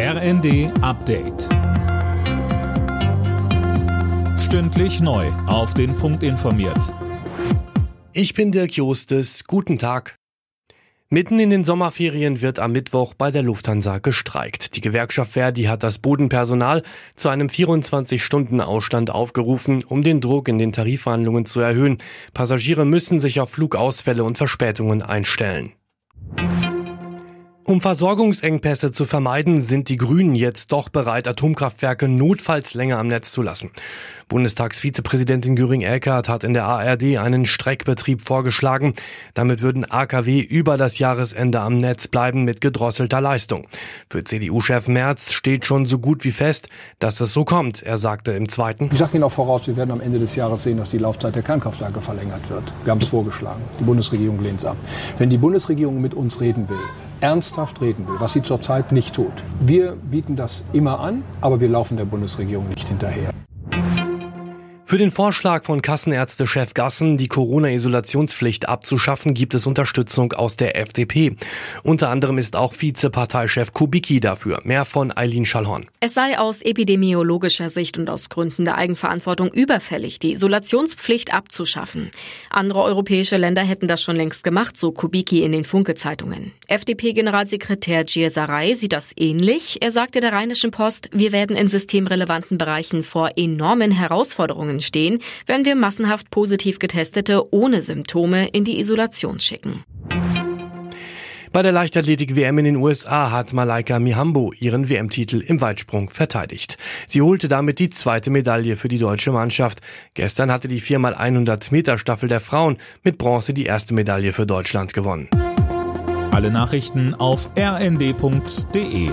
RND Update. Stündlich neu. Auf den Punkt informiert. Ich bin Dirk Jostes. Guten Tag. Mitten in den Sommerferien wird am Mittwoch bei der Lufthansa gestreikt. Die Gewerkschaft Verdi hat das Bodenpersonal zu einem 24-Stunden-Ausstand aufgerufen, um den Druck in den Tarifverhandlungen zu erhöhen. Passagiere müssen sich auf Flugausfälle und Verspätungen einstellen. Um Versorgungsengpässe zu vermeiden, sind die Grünen jetzt doch bereit, Atomkraftwerke notfalls länger am Netz zu lassen. Bundestagsvizepräsidentin Göring-Eckardt hat in der ARD einen Streckbetrieb vorgeschlagen. Damit würden AKW über das Jahresende am Netz bleiben mit gedrosselter Leistung. Für CDU-Chef Merz steht schon so gut wie fest, dass es so kommt. Er sagte im zweiten. Ich sage Ihnen auch voraus, wir werden am Ende des Jahres sehen, dass die Laufzeit der Kernkraftwerke verlängert wird. Wir haben es vorgeschlagen. Die Bundesregierung lehnt es ab. Wenn die Bundesregierung mit uns reden will, ernsthaft reden will, was sie zurzeit nicht tut. Wir bieten das immer an, aber wir laufen der Bundesregierung nicht hinterher. Für den Vorschlag von Kassenärzte-Chef Gassen, die Corona-Isolationspflicht abzuschaffen, gibt es Unterstützung aus der FDP. Unter anderem ist auch Vizeparteichef Kubicki dafür. Mehr von Eileen Schallhorn. Es sei aus epidemiologischer Sicht und aus Gründen der Eigenverantwortung überfällig, die Isolationspflicht abzuschaffen. Andere europäische Länder hätten das schon längst gemacht, so Kubicki in den Funke-Zeitungen. FDP-Generalsekretär Giersaray sieht das ähnlich. Er sagte der Rheinischen Post, wir werden in systemrelevanten Bereichen vor enormen Herausforderungen Bedingungen stehen, wenn wir massenhaft positiv Getestete ohne Symptome in die Isolation schicken. Bei der Leichtathletik-WM in den USA hat Malaika Mihambo ihren WM-Titel im Weitsprung verteidigt. Sie holte damit die zweite Medaille für die deutsche Mannschaft. Gestern hatte die 4x100 Meter Staffel der Frauen mit Bronze die erste Medaille für Deutschland gewonnen. Alle Nachrichten auf rnd.de